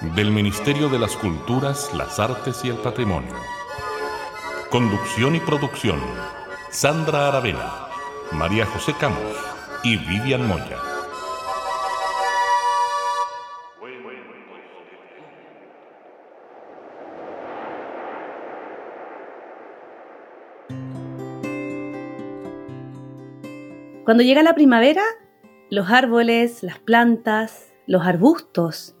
del Ministerio de las Culturas, las Artes y el Patrimonio. Conducción y producción, Sandra Aravena, María José Camos y Vivian Moya. Cuando llega la primavera, los árboles, las plantas, los arbustos,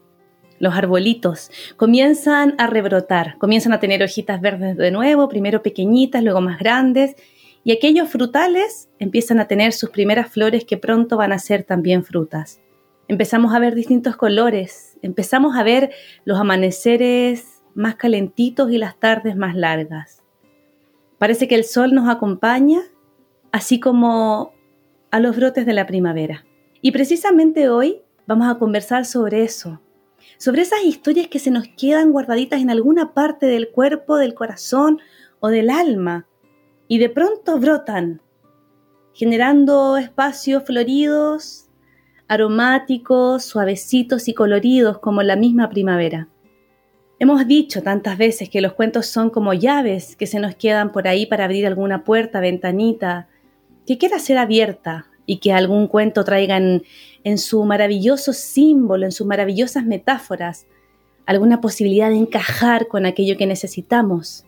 los arbolitos comienzan a rebrotar, comienzan a tener hojitas verdes de nuevo, primero pequeñitas, luego más grandes, y aquellos frutales empiezan a tener sus primeras flores que pronto van a ser también frutas. Empezamos a ver distintos colores, empezamos a ver los amaneceres más calentitos y las tardes más largas. Parece que el sol nos acompaña, así como a los brotes de la primavera. Y precisamente hoy vamos a conversar sobre eso, sobre esas historias que se nos quedan guardaditas en alguna parte del cuerpo, del corazón o del alma y de pronto brotan, generando espacios floridos, aromáticos, suavecitos y coloridos como la misma primavera. Hemos dicho tantas veces que los cuentos son como llaves que se nos quedan por ahí para abrir alguna puerta, ventanita, que quiera ser abierta y que algún cuento traiga en, su maravilloso símbolo, en sus maravillosas metáforas, alguna posibilidad de encajar con aquello que necesitamos,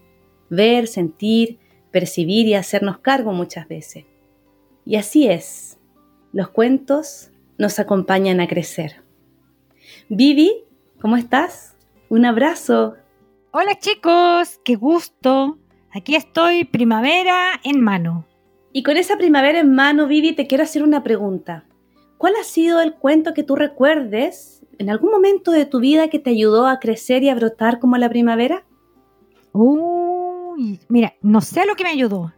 ver, sentir, percibir y hacernos cargo muchas veces. Y así es, los cuentos nos acompañan a crecer. Vivi, ¿cómo estás? Un abrazo. Hola chicos, qué gusto. Aquí estoy, primavera en mano. Y con esa primavera en mano, Vivi, te quiero hacer una pregunta. ¿Cuál ha sido el cuento que tú recuerdes en algún momento de tu vida que te ayudó a crecer y a brotar como la primavera? Uy, mira, no sé lo que me ayudó,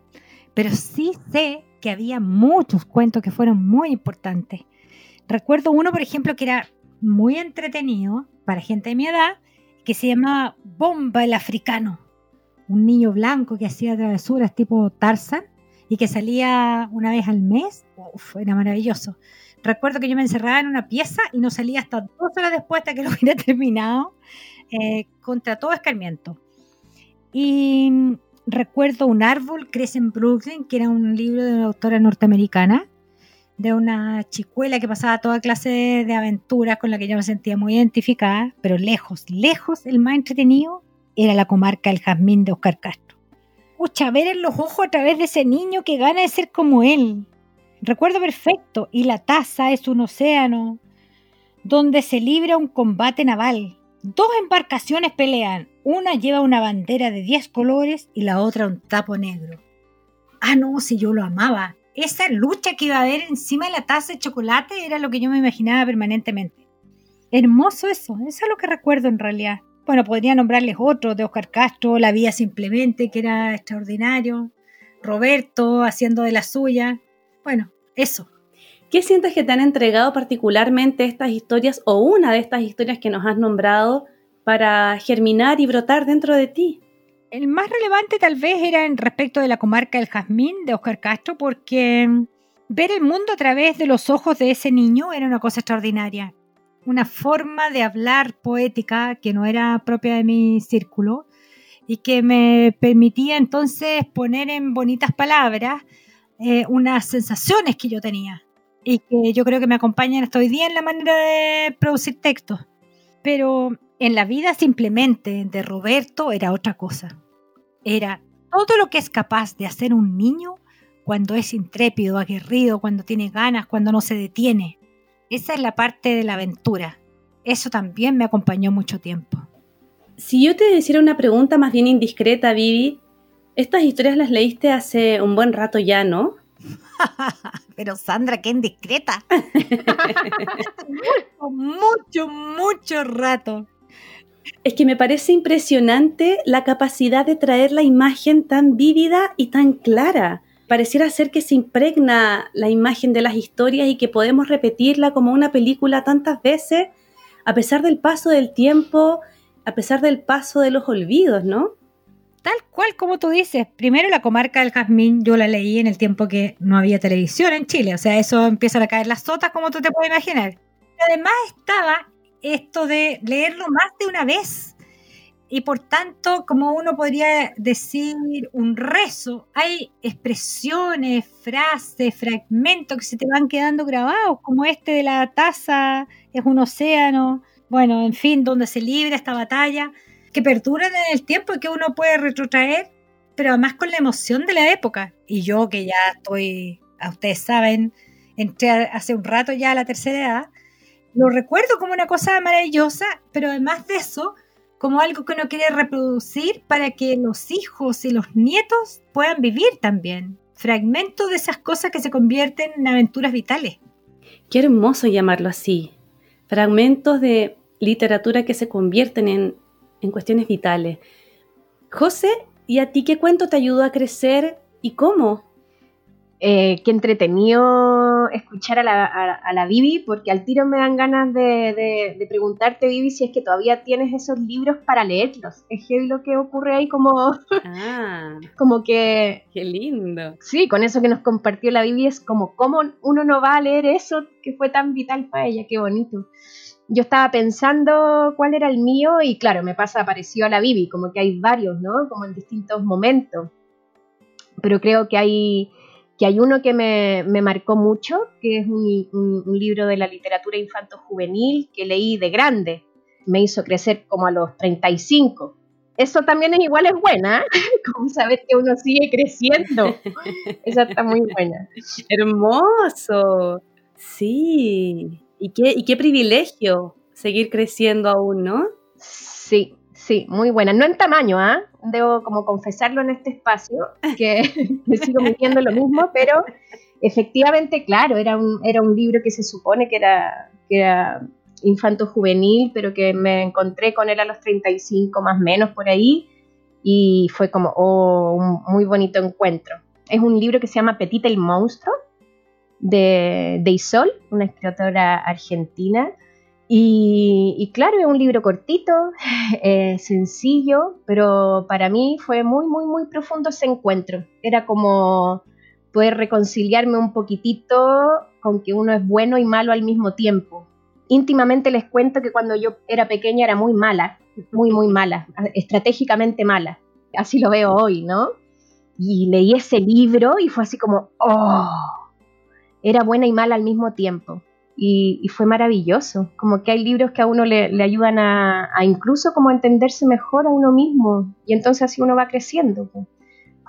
pero sí sé que había muchos cuentos que fueron muy importantes. Recuerdo uno, por ejemplo, que era muy entretenido para gente de mi edad, que se llamaba Bomba el Africano. Un niño blanco que hacía travesuras tipo Tarzan y que salía una vez al mes, uf, era maravilloso. Recuerdo que yo me encerraba en una pieza y no salía hasta dos horas después de que lo hubiera terminado, eh, contra todo escarmiento. Y recuerdo Un árbol crece en Brooklyn, que era un libro de una autora norteamericana, de una chicuela que pasaba toda clase de aventuras con la que yo me sentía muy identificada, pero lejos, lejos, el más entretenido era la comarca El Jazmín de Oscar Castro pucha, ver en los ojos a través de ese niño que gana de ser como él. Recuerdo perfecto, y la taza es un océano donde se libra un combate naval. Dos embarcaciones pelean, una lleva una bandera de 10 colores y la otra un tapo negro. Ah, no, si yo lo amaba. Esa lucha que iba a haber encima de la taza de chocolate era lo que yo me imaginaba permanentemente. Hermoso eso, eso es lo que recuerdo en realidad. Bueno, podría nombrarles otros de Oscar Castro, La Vía Simplemente, que era extraordinario, Roberto haciendo de la suya. Bueno, eso. ¿Qué sientes que te han entregado particularmente estas historias o una de estas historias que nos has nombrado para germinar y brotar dentro de ti? El más relevante tal vez era en respecto de la comarca del Jazmín de Oscar Castro, porque ver el mundo a través de los ojos de ese niño era una cosa extraordinaria una forma de hablar poética que no era propia de mi círculo y que me permitía entonces poner en bonitas palabras eh, unas sensaciones que yo tenía y que yo creo que me acompañan hasta hoy día en la manera de producir textos. Pero en la vida simplemente de Roberto era otra cosa. Era todo lo que es capaz de hacer un niño cuando es intrépido, aguerrido, cuando tiene ganas, cuando no se detiene. Esa es la parte de la aventura. Eso también me acompañó mucho tiempo. Si yo te hiciera una pregunta más bien indiscreta, Vivi, estas historias las leíste hace un buen rato ya, ¿no? Pero Sandra, qué indiscreta. mucho, mucho rato. Es que me parece impresionante la capacidad de traer la imagen tan vívida y tan clara. Pareciera ser que se impregna la imagen de las historias y que podemos repetirla como una película tantas veces, a pesar del paso del tiempo, a pesar del paso de los olvidos, ¿no? Tal cual como tú dices. Primero la comarca del Jazmín yo la leí en el tiempo que no había televisión en Chile. O sea, eso empiezan a caer las sotas como tú te puedes imaginar. Además estaba esto de leerlo más de una vez. Y por tanto, como uno podría decir un rezo, hay expresiones, frases, fragmentos que se te van quedando grabados, como este de la taza es un océano, bueno, en fin, donde se libra esta batalla que perduran en el tiempo y que uno puede retrotraer, pero además con la emoción de la época. Y yo que ya estoy, a ustedes saben, entré hace un rato ya a la tercera edad, lo recuerdo como una cosa maravillosa, pero además de eso, como algo que uno quiere reproducir para que los hijos y los nietos puedan vivir también. Fragmentos de esas cosas que se convierten en aventuras vitales. Qué hermoso llamarlo así. Fragmentos de literatura que se convierten en en cuestiones vitales. José, ¿y a ti qué cuento te ayudó a crecer y cómo? Eh, qué entretenido escuchar a la, a, la, Bibi, porque al tiro me dan ganas de, preguntarte, Bibi, si es que todavía tienes esos libros para leerlos. Es que lo que ocurre ahí como... Ah, como que... Qué lindo. Sí, con eso que nos compartió la Bibi es como, ¿cómo uno no va a leer eso que fue tan vital para ella? Qué bonito yo estaba pensando cuál era el mío y claro, me pasa parecido a la Bibi, como que hay varios, ¿no? Como en distintos momentos. Pero creo que hay, que hay uno que me, marcó mucho, que es un, libro de la literatura infanto-juvenil que leí de grande. Me hizo crecer como a los 35. Eso también es igual, es buena, ¿eh? como saber que uno sigue creciendo. Esa está muy buena. Hermoso. Sí. Y qué, y qué privilegio seguir creciendo aún, ¿no? Sí, sí, muy buena. No en tamaño, ¿ah? Debo como confesarlo en este espacio, que me sigo mintiendo lo mismo, pero efectivamente, claro, era un, era un libro que se supone que era, que era infanto juvenil, pero que me encontré con él a los 35 más menos por ahí, y fue como, oh, un muy bonito encuentro. Es un libro que se llama Petita el Monstruo, de, Isol, una escritora argentina. Y, claro, es un libro cortito, eh, sencillo, pero para mí fue muy, muy, muy profundo ese encuentro. Era como poder reconciliarme un poquitito con que uno es bueno y malo al mismo tiempo. Íntimamente les cuento que cuando yo era pequeña era muy mala, muy, muy mala, estratégicamente mala. Así lo veo hoy, ¿no? Y leí ese libro y fue así como, ¡oh! era buena y mala al mismo tiempo. Y, fue maravilloso, como que hay libros que a uno le, ayudan a, incluso como entenderse mejor a uno mismo y entonces así uno va creciendo.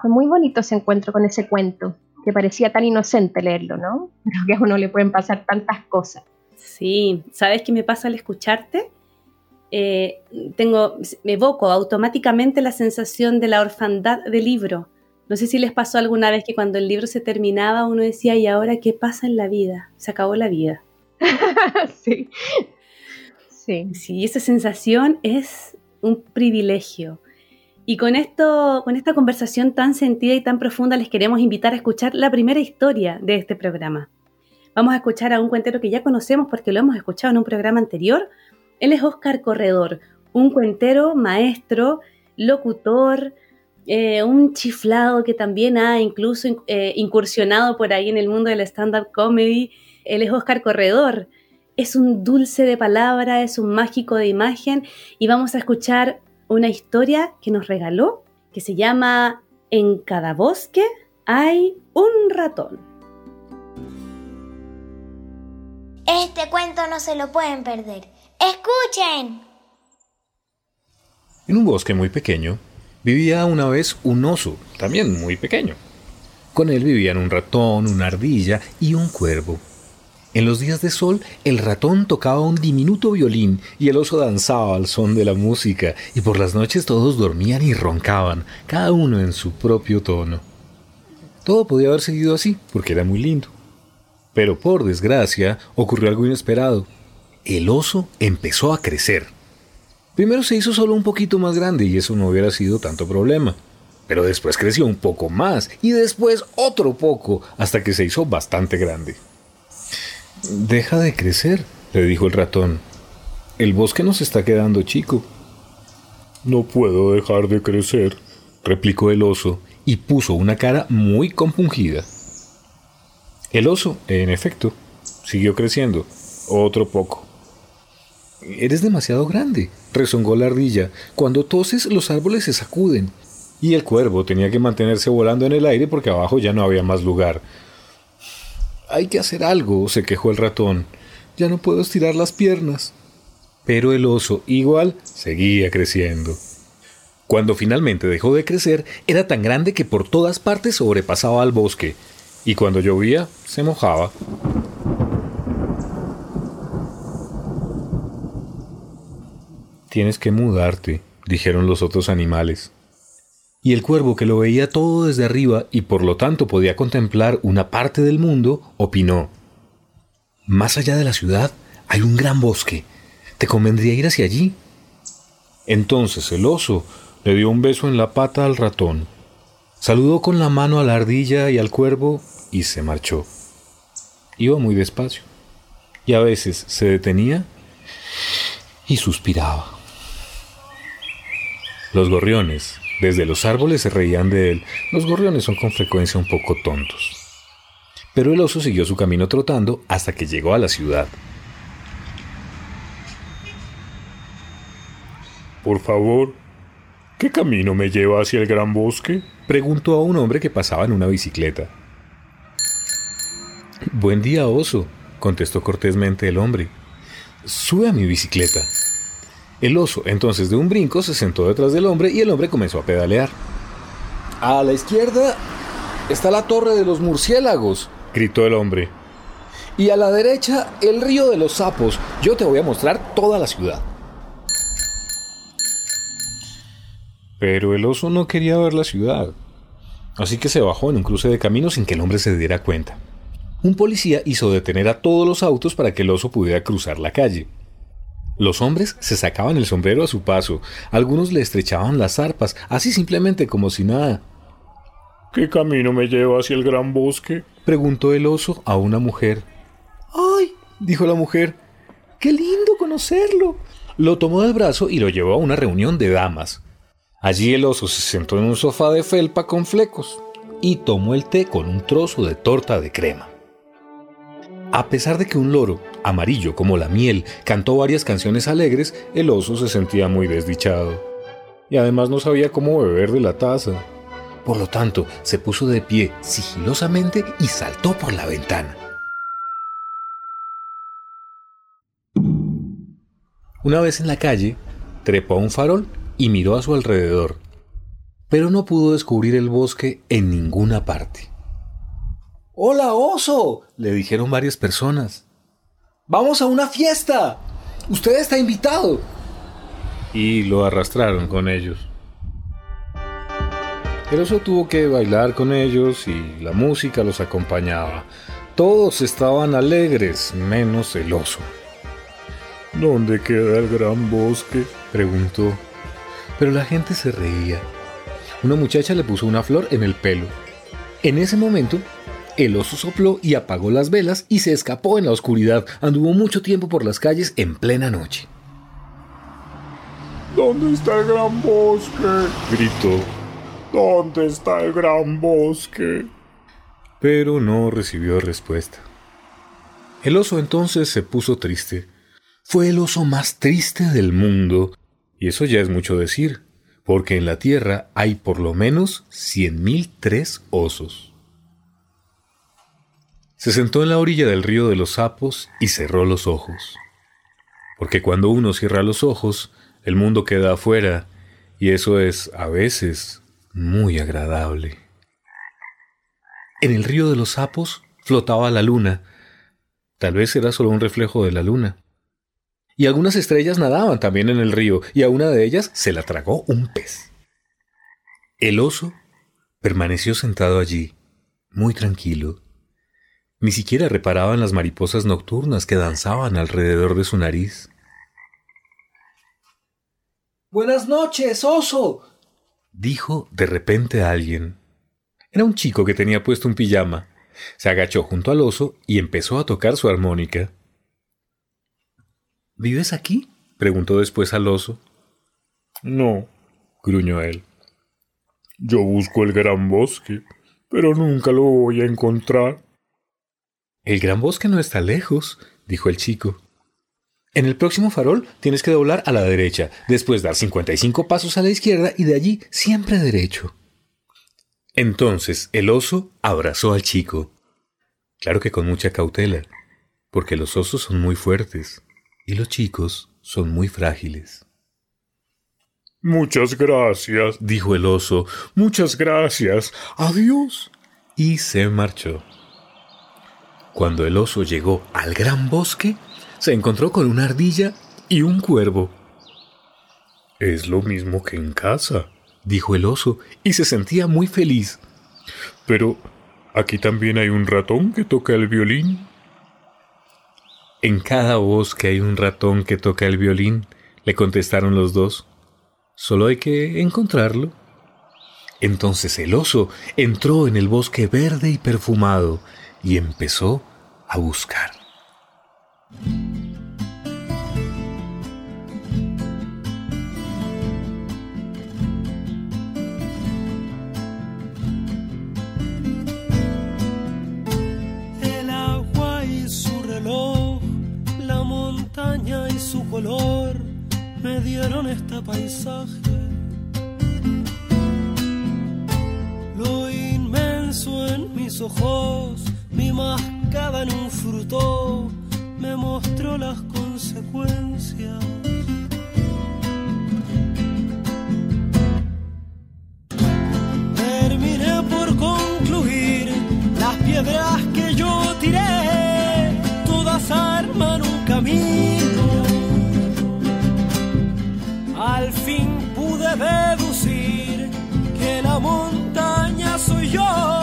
Fue muy bonito ese encuentro con ese cuento, que parecía tan inocente leerlo, ¿no? Pero que a uno le pueden pasar tantas cosas. Sí, ¿sabes qué me pasa al escucharte? Eh, tengo, me evoco automáticamente la sensación de la orfandad del libro no sé si les pasó alguna vez que cuando el libro se terminaba uno decía, ¿y ahora qué pasa en la vida? Se acabó la vida. sí. Sí. Sí, esa sensación es un privilegio. Y con esto, con esta conversación tan sentida y tan profunda, les queremos invitar a escuchar la primera historia de este programa. Vamos a escuchar a un cuentero que ya conocemos porque lo hemos escuchado en un programa anterior. Él es Oscar Corredor, un cuentero, maestro, locutor, eh, un chiflado que también ha incluso eh, incursionado por ahí en el mundo del stand-up comedy. Él es Oscar Corredor. Es un dulce de palabra, es un mágico de imagen y vamos a escuchar una historia que nos regaló que se llama En cada bosque hay un ratón. Este cuento no se lo pueden perder. ¡Escuchen! En un bosque muy pequeño vivía una vez un oso, también muy pequeño. Con él vivían un ratón, una ardilla y un cuervo. En los días de sol, el ratón tocaba un diminuto violín y el oso danzaba al son de la música, y por las noches todos dormían y roncaban, cada uno en su propio tono. Todo podía haber seguido así, porque era muy lindo. Pero por desgracia, ocurrió algo inesperado. El oso empezó a crecer. Primero se hizo solo un poquito más grande y eso no hubiera sido tanto problema. Pero después creció un poco más y después otro poco hasta que se hizo bastante grande. Deja de crecer, le dijo el ratón. El bosque nos está quedando chico. No puedo dejar de crecer, replicó el oso y puso una cara muy compungida. El oso, en efecto, siguió creciendo, otro poco. Eres demasiado grande, rezongó la ardilla. Cuando toses los árboles se sacuden. Y el cuervo tenía que mantenerse volando en el aire porque abajo ya no había más lugar. Hay que hacer algo, se quejó el ratón. Ya no puedo estirar las piernas. Pero el oso igual seguía creciendo. Cuando finalmente dejó de crecer, era tan grande que por todas partes sobrepasaba al bosque, y cuando llovía, se mojaba. Tienes que mudarte, dijeron los otros animales. Y el cuervo, que lo veía todo desde arriba y por lo tanto podía contemplar una parte del mundo, opinó. Más allá de la ciudad hay un gran bosque. ¿Te convendría ir hacia allí? Entonces el oso le dio un beso en la pata al ratón, saludó con la mano a la ardilla y al cuervo y se marchó. Iba muy despacio y a veces se detenía y suspiraba. Los gorriones, desde los árboles, se reían de él. Los gorriones son con frecuencia un poco tontos. Pero el oso siguió su camino trotando hasta que llegó a la ciudad. Por favor, ¿qué camino me lleva hacia el gran bosque? preguntó a un hombre que pasaba en una bicicleta. Buen día, oso, contestó cortésmente el hombre. Sube a mi bicicleta. El oso, entonces de un brinco, se sentó detrás del hombre y el hombre comenzó a pedalear. A la izquierda está la torre de los murciélagos, gritó el hombre. Y a la derecha, el río de los sapos. Yo te voy a mostrar toda la ciudad. Pero el oso no quería ver la ciudad. Así que se bajó en un cruce de camino sin que el hombre se diera cuenta. Un policía hizo detener a todos los autos para que el oso pudiera cruzar la calle. Los hombres se sacaban el sombrero a su paso, algunos le estrechaban las arpas, así simplemente como si nada. ¿Qué camino me lleva hacia el gran bosque? preguntó el oso a una mujer. ¡Ay! dijo la mujer. ¡Qué lindo conocerlo! Lo tomó del brazo y lo llevó a una reunión de damas. Allí el oso se sentó en un sofá de felpa con flecos y tomó el té con un trozo de torta de crema. A pesar de que un loro, amarillo como la miel, cantó varias canciones alegres, el oso se sentía muy desdichado. Y además no sabía cómo beber de la taza. Por lo tanto, se puso de pie sigilosamente y saltó por la ventana. Una vez en la calle, trepó a un farol y miró a su alrededor, pero no pudo descubrir el bosque en ninguna parte. Hola, oso, le dijeron varias personas. Vamos a una fiesta. Usted está invitado. Y lo arrastraron con ellos. El oso tuvo que bailar con ellos y la música los acompañaba. Todos estaban alegres, menos el oso. ¿Dónde queda el gran bosque? preguntó. Pero la gente se reía. Una muchacha le puso una flor en el pelo. En ese momento, el oso sopló y apagó las velas y se escapó en la oscuridad. Anduvo mucho tiempo por las calles en plena noche. ¿Dónde está el gran bosque? gritó. ¿Dónde está el gran bosque? Pero no recibió respuesta. El oso entonces se puso triste. Fue el oso más triste del mundo, y eso ya es mucho decir, porque en la Tierra hay por lo menos cien mil tres osos. Se sentó en la orilla del río de los sapos y cerró los ojos. Porque cuando uno cierra los ojos, el mundo queda afuera, y eso es, a veces, muy agradable. En el río de los sapos flotaba la luna. Tal vez era solo un reflejo de la luna. Y algunas estrellas nadaban también en el río, y a una de ellas se la tragó un pez. El oso permaneció sentado allí, muy tranquilo, ni siquiera reparaba en las mariposas nocturnas que danzaban alrededor de su nariz. Buenas noches, oso. dijo de repente alguien. Era un chico que tenía puesto un pijama. Se agachó junto al oso y empezó a tocar su armónica. ¿Vives aquí? preguntó después al oso. No, gruñó él. Yo busco el gran bosque, pero nunca lo voy a encontrar. El gran bosque no está lejos, dijo el chico. En el próximo farol tienes que doblar a la derecha, después dar 55 pasos a la izquierda y de allí siempre derecho. Entonces el oso abrazó al chico. Claro que con mucha cautela, porque los osos son muy fuertes y los chicos son muy frágiles. Muchas gracias, dijo el oso. Muchas gracias. Adiós. Y se marchó. Cuando el oso llegó al gran bosque, se encontró con una ardilla y un cuervo. Es lo mismo que en casa, dijo el oso, y se sentía muy feliz. Pero aquí también hay un ratón que toca el violín. En cada bosque hay un ratón que toca el violín, le contestaron los dos. Solo hay que encontrarlo. Entonces el oso entró en el bosque verde y perfumado y empezó a buscar. El agua y su reloj, la montaña y su color me dieron este paisaje. Lo inmenso en mis ojos, mi mascada en un fruto, me mostró las consecuencias. Terminé por concluir las piedras que yo tiré, todas arman un camino. Al fin pude deducir que la montaña soy yo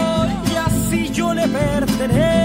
le pertenezco.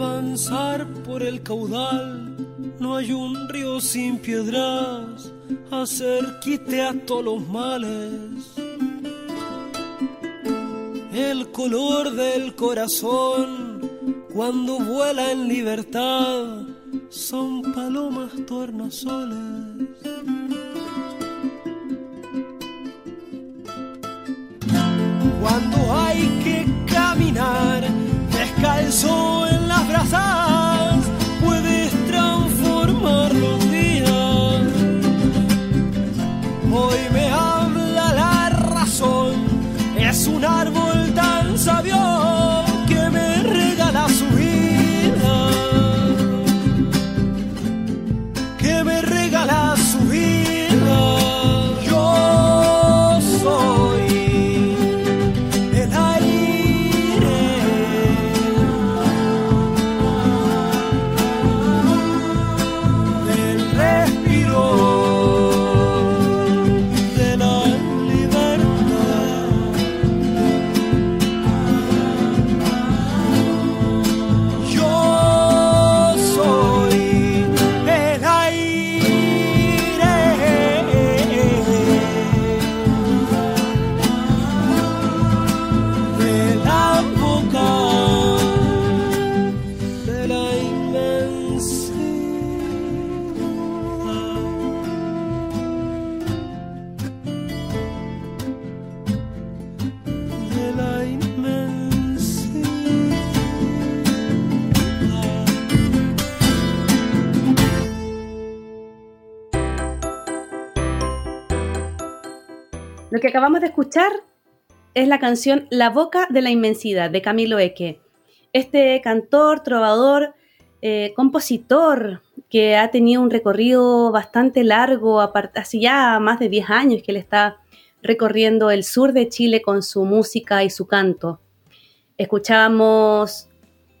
Avanzar por el caudal, no hay un río sin piedras, hacer quite a todos los males. El color del corazón, cuando vuela en libertad, son palomas tornasoles. Cuando hay que caminar descalzo en puedes transformar los días. Hoy me habla la razón, es un árbol tan sabio de escuchar es la canción La Boca de la Inmensidad de Camilo Eque. Este cantor, trovador, eh, compositor que ha tenido un recorrido bastante largo, hace ya más de 10 años que él está recorriendo el sur de Chile con su música y su canto. Escuchábamos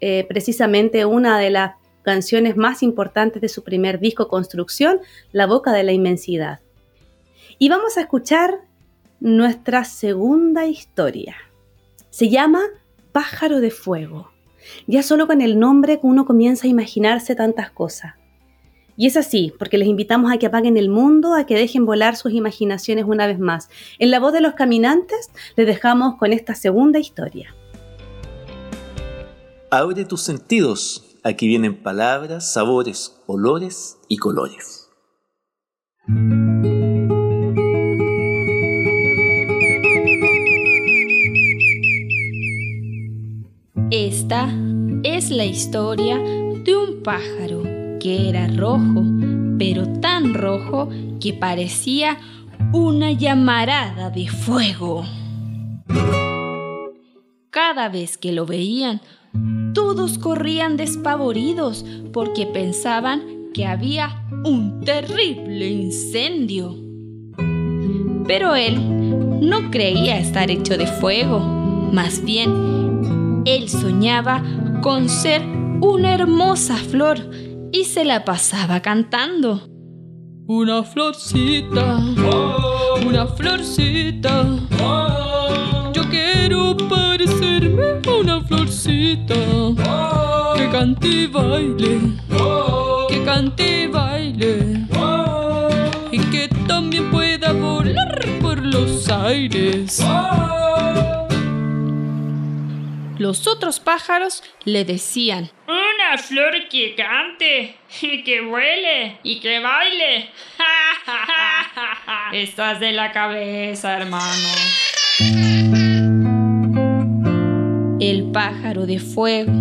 eh, precisamente una de las canciones más importantes de su primer disco Construcción, La Boca de la Inmensidad. Y vamos a escuchar nuestra segunda historia. Se llama Pájaro de Fuego. Ya solo con el nombre uno comienza a imaginarse tantas cosas. Y es así, porque les invitamos a que apaguen el mundo, a que dejen volar sus imaginaciones una vez más. En la voz de los caminantes les dejamos con esta segunda historia. Abre tus sentidos, aquí vienen palabras, sabores, olores y colores. Esta es la historia de un pájaro que era rojo, pero tan rojo que parecía una llamarada de fuego. Cada vez que lo veían, todos corrían despavoridos porque pensaban que había un terrible incendio. Pero él no creía estar hecho de fuego, más bien, él soñaba con ser una hermosa flor y se la pasaba cantando. Una florcita, una florcita. Yo quiero parecerme a una florcita que cante y baile, que cante y baile y que también pueda volar por los aires. Los otros pájaros le decían, una flor que cante, y que vuele, y que baile. Estás de la cabeza, hermano. El pájaro de fuego,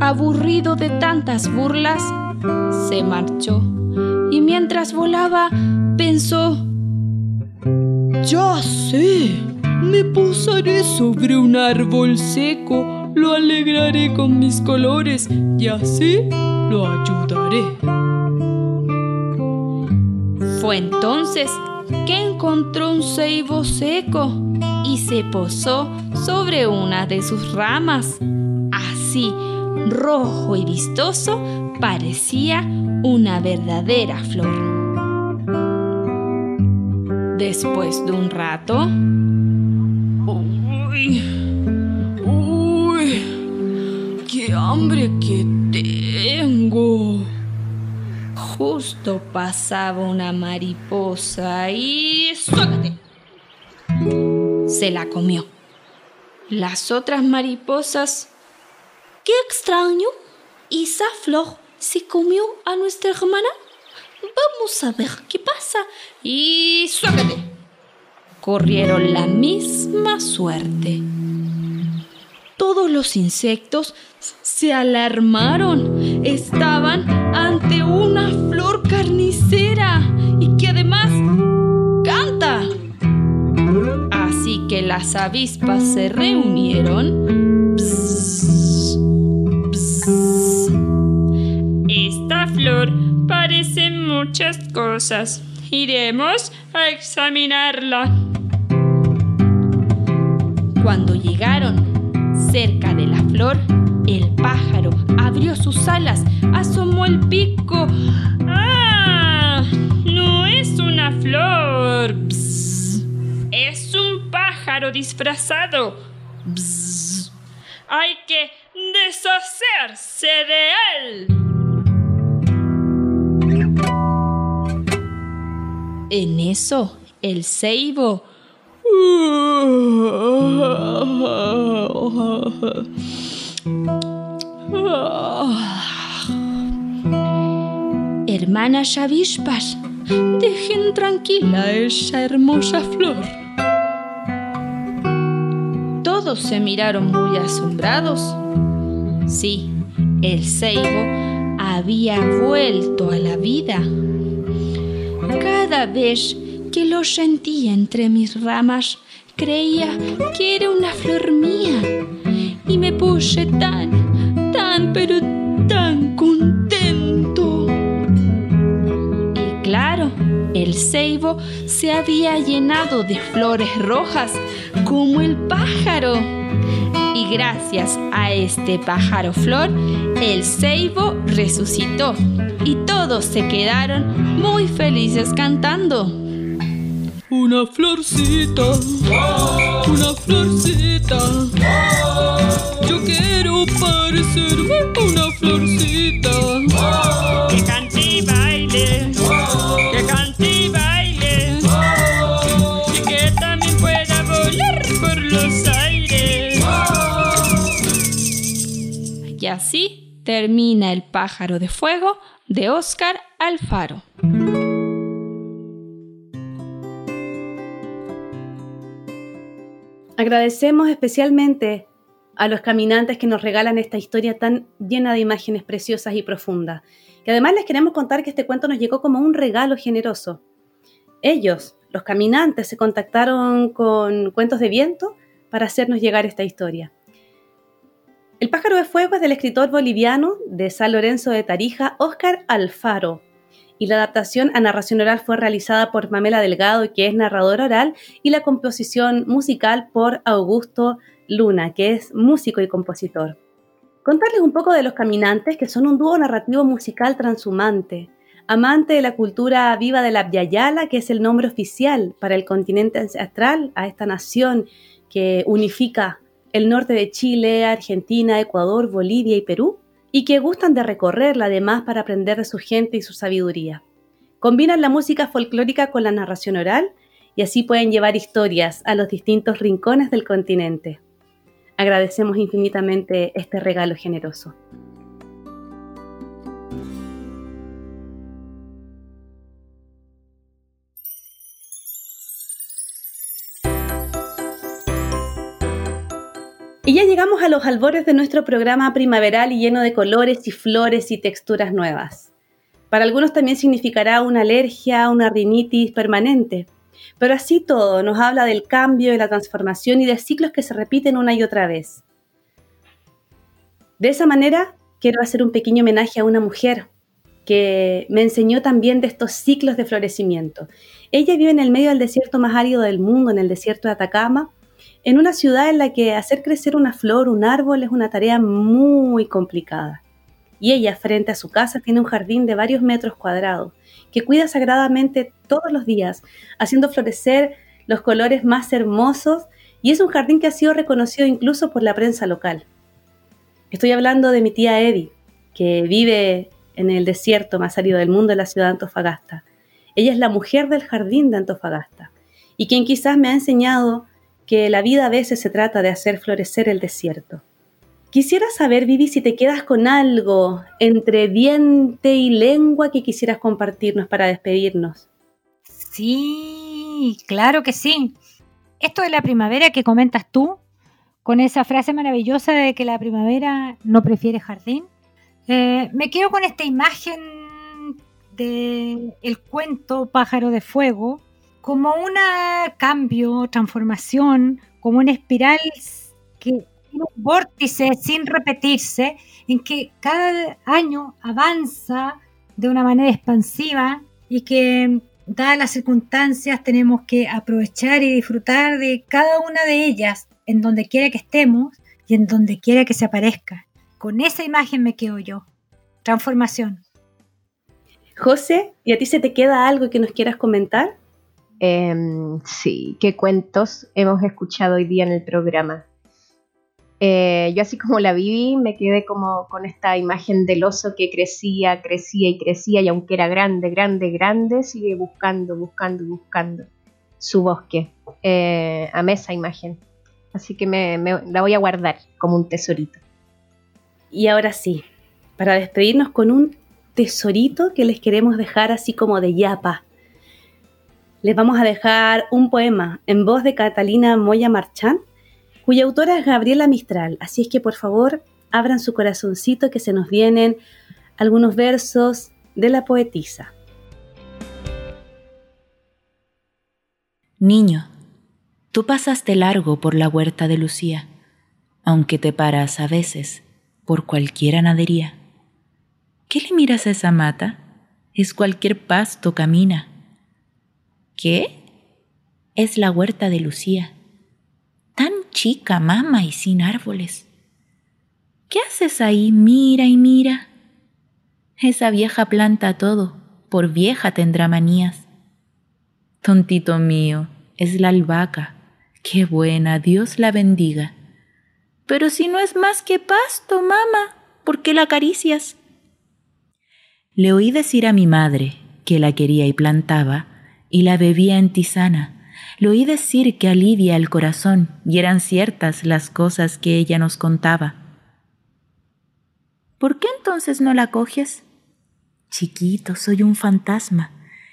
aburrido de tantas burlas, se marchó y mientras volaba pensó, ya sé, me posaré sobre un árbol seco lo alegraré con mis colores y así lo ayudaré. Fue entonces que encontró un ceibo seco y se posó sobre una de sus ramas. Así, rojo y vistoso, parecía una verdadera flor. Después de un rato... ¡Uy! hambre que tengo. Justo pasaba una mariposa y... ¡Suéltate! Se la comió. Las otras mariposas... ¡Qué extraño! ¿Esa flor se comió a nuestra hermana? Vamos a ver qué pasa. Y... ¡Suéltate! Corrieron la misma suerte. Todos los insectos se alarmaron. Estaban ante una flor carnicera y que además canta. Así que las avispas se reunieron. Esta flor muchas cosas. Iremos a examinarla. Cuando llegaron cerca de la flor, el pájaro abrió sus alas, asomó el pico. ¡Ah! No es una flor. Es un pájaro disfrazado. Hay que deshacerse de él. En eso, el ceibo Hermana Shavishpas, dejen tranquila esa hermosa flor. Todos se miraron muy asombrados. Sí, el ceibo había vuelto a la vida. Cada vez que lo sentía entre mis ramas, creía que era una flor mía y me puse tan, tan, pero tan contento. Y claro, el ceibo se había llenado de flores rojas como el pájaro. Y gracias a este pájaro flor, el ceibo resucitó y todos se quedaron muy felices cantando. Una florcita, una florcita. Yo quiero parecerme una florcita. Y así termina El pájaro de fuego de Óscar Alfaro. Agradecemos especialmente a los caminantes que nos regalan esta historia tan llena de imágenes preciosas y profundas. Y además les queremos contar que este cuento nos llegó como un regalo generoso. Ellos, los caminantes, se contactaron con Cuentos de Viento para hacernos llegar esta historia. El pájaro de fuego es del escritor boliviano de San Lorenzo de Tarija, Óscar Alfaro, y la adaptación a narración oral fue realizada por Pamela Delgado, que es narradora oral, y la composición musical por Augusto Luna, que es músico y compositor. Contarles un poco de Los Caminantes, que son un dúo narrativo musical transhumante, amante de la cultura viva de la Abya que es el nombre oficial para el continente ancestral, a esta nación que unifica el norte de Chile, Argentina, Ecuador, Bolivia y Perú, y que gustan de recorrerla además para aprender de su gente y su sabiduría. Combinan la música folclórica con la narración oral y así pueden llevar historias a los distintos rincones del continente. Agradecemos infinitamente este regalo generoso. Llegamos a los albores de nuestro programa primaveral y lleno de colores y flores y texturas nuevas. Para algunos también significará una alergia, una rinitis permanente. Pero así todo nos habla del cambio, de la transformación y de ciclos que se repiten una y otra vez. De esa manera, quiero hacer un pequeño homenaje a una mujer que me enseñó también de estos ciclos de florecimiento. Ella vive en el medio del desierto más árido del mundo, en el desierto de Atacama, en una ciudad en la que hacer crecer una flor, un árbol, es una tarea muy complicada. Y ella, frente a su casa, tiene un jardín de varios metros cuadrados, que cuida sagradamente todos los días, haciendo florecer los colores más hermosos, y es un jardín que ha sido reconocido incluso por la prensa local. Estoy hablando de mi tía Eddie, que vive en el desierto más árido del mundo, en la ciudad de Antofagasta. Ella es la mujer del jardín de Antofagasta, y quien quizás me ha enseñado que la vida a veces se trata de hacer florecer el desierto. Quisiera saber, Vivi, si te quedas con algo entre diente y lengua que quisieras compartirnos para despedirnos. Sí, claro que sí. Esto de la primavera que comentas tú, con esa frase maravillosa de que la primavera no prefiere jardín, eh, me quedo con esta imagen del el cuento Pájaro de Fuego, como un cambio, transformación, como una espiral que tiene un vórtice sin repetirse, en que cada año avanza de una manera expansiva y que, dadas las circunstancias, tenemos que aprovechar y disfrutar de cada una de ellas, en donde quiera que estemos y en donde quiera que se aparezca. Con esa imagen me quedo yo. Transformación. José, ¿y a ti se te queda algo que nos quieras comentar? Em, sí, qué cuentos hemos escuchado hoy día en el programa. Eh, yo así como la viví, me quedé como con esta imagen del oso que crecía, crecía y crecía y aunque era grande, grande, grande, sigue buscando, buscando, buscando su bosque. Eh, amé esa imagen. Así que me, la voy a guardar como un tesorito. Y ahora sí, para despedirnos con un tesorito que les queremos dejar así como de yapa les vamos a dejar un poema en voz de Catalina Moya Marchán, cuya autora es Gabriela Mistral. Así es que por favor abran su corazoncito que se nos vienen algunos versos de la poetisa. Niño, tú pasaste largo por la huerta de Lucía, aunque te paras a veces por cualquier anadería. ¿Qué le miras a esa mata? Es cualquier pasto camina. ¿Qué? Es la huerta de Lucía. Tan chica, mama, y sin árboles. ¿Qué haces ahí? Mira y mira. Esa vieja planta todo, por vieja tendrá manías. Tontito mío, es la albahaca. Qué buena, Dios la bendiga. Pero si no es más que pasto, mamá, ¿por qué la acaricias? Le oí decir a mi madre que la quería y plantaba, y la bebía en tisana. Le oí decir que alivia el corazón, y eran ciertas las cosas que ella nos contaba. ¿Por qué entonces no la coges? Chiquito, soy un fantasma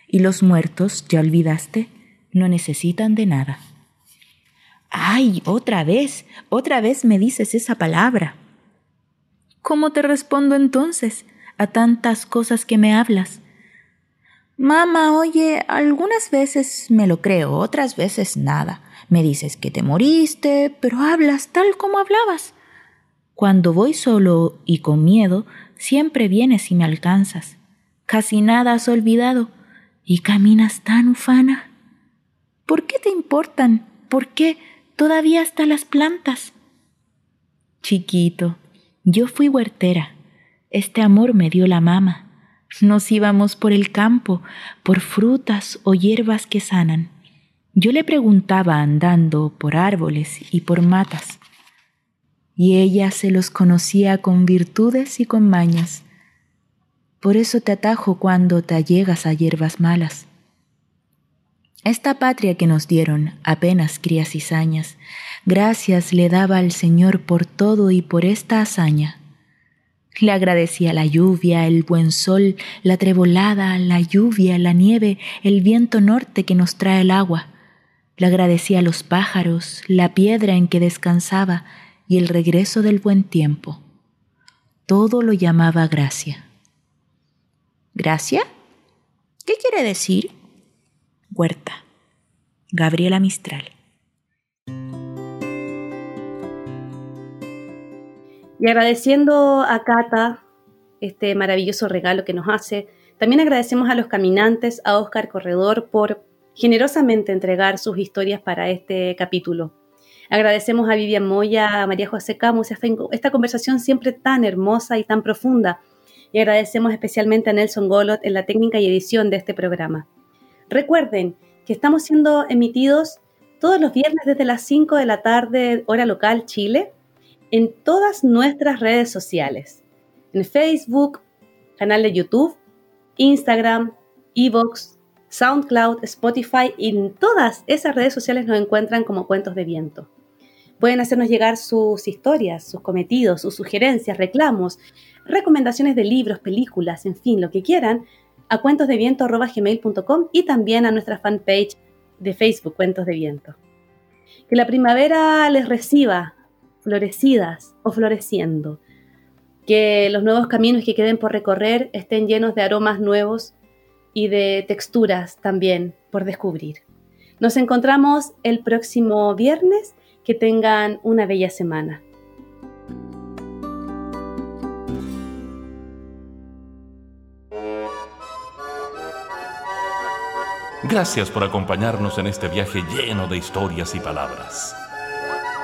y los muertos, ya olvidaste, no necesitan de nada. ¡Ay, otra vez! Otra vez me dices esa palabra. ¿Cómo te respondo entonces a tantas cosas que me hablas? Mamá, oye, algunas veces me lo creo, otras veces nada. Me dices que te moriste, pero hablas tal como hablabas. Cuando voy solo y con miedo, siempre vienes y me alcanzas. Casi nada has olvidado y caminas tan ufana. ¿Por qué te importan? ¿Por qué todavía hasta las plantas? Chiquito, yo fui huertera. Este amor me dio la mama. Nos íbamos por el campo, por frutas o hierbas que sanan. Yo le preguntaba andando por árboles y por matas. Y ella se los conocía con virtudes y con mañas. Por eso te atajo cuando te allegas a hierbas malas. Esta patria que nos dieron, apenas cría cizañas, gracias le daba al Señor por todo y por esta hazaña. Le agradecía la lluvia, el buen sol, la trebolada, la lluvia, la nieve, el viento norte que nos trae el agua. Le agradecía los pájaros, la piedra en que descansaba y el regreso del buen tiempo. Todo lo llamaba gracia. ¿Gracia? ¿Qué quiere decir? Huerta. Gabriela Mistral. Y agradeciendo a Cata este maravilloso regalo que nos hace, también agradecemos a los caminantes, a Oscar Corredor, por generosamente entregar sus historias para este capítulo. Agradecemos a Vivian Moya, a María José Camus, esta, esta conversación siempre tan hermosa y tan profunda y agradecemos especialmente a Nelson Golot en la técnica y edición de este programa. Recuerden que estamos siendo emitidos todos los viernes desde las 5 de la tarde, hora local Chile, en todas nuestras redes sociales. En Facebook, canal de YouTube, Instagram, Evox, SoundCloud, Spotify y en todas esas redes sociales nos encuentran como Cuentos de Viento. Pueden hacernos llegar sus historias, sus cometidos, sus sugerencias, reclamos, recomendaciones de libros, películas, en fin, lo que quieran, a cuentosdeviento.gmail.com y también a nuestra fanpage de Facebook, Cuentos de Viento. Que la primavera les reciba florecidas o floreciendo. Que los nuevos caminos que queden por recorrer estén llenos de aromas nuevos y de texturas también por descubrir. Nos encontramos el próximo viernes. Que tengan una bella semana. Gracias por acompañarnos en este viaje lleno de historias y palabras.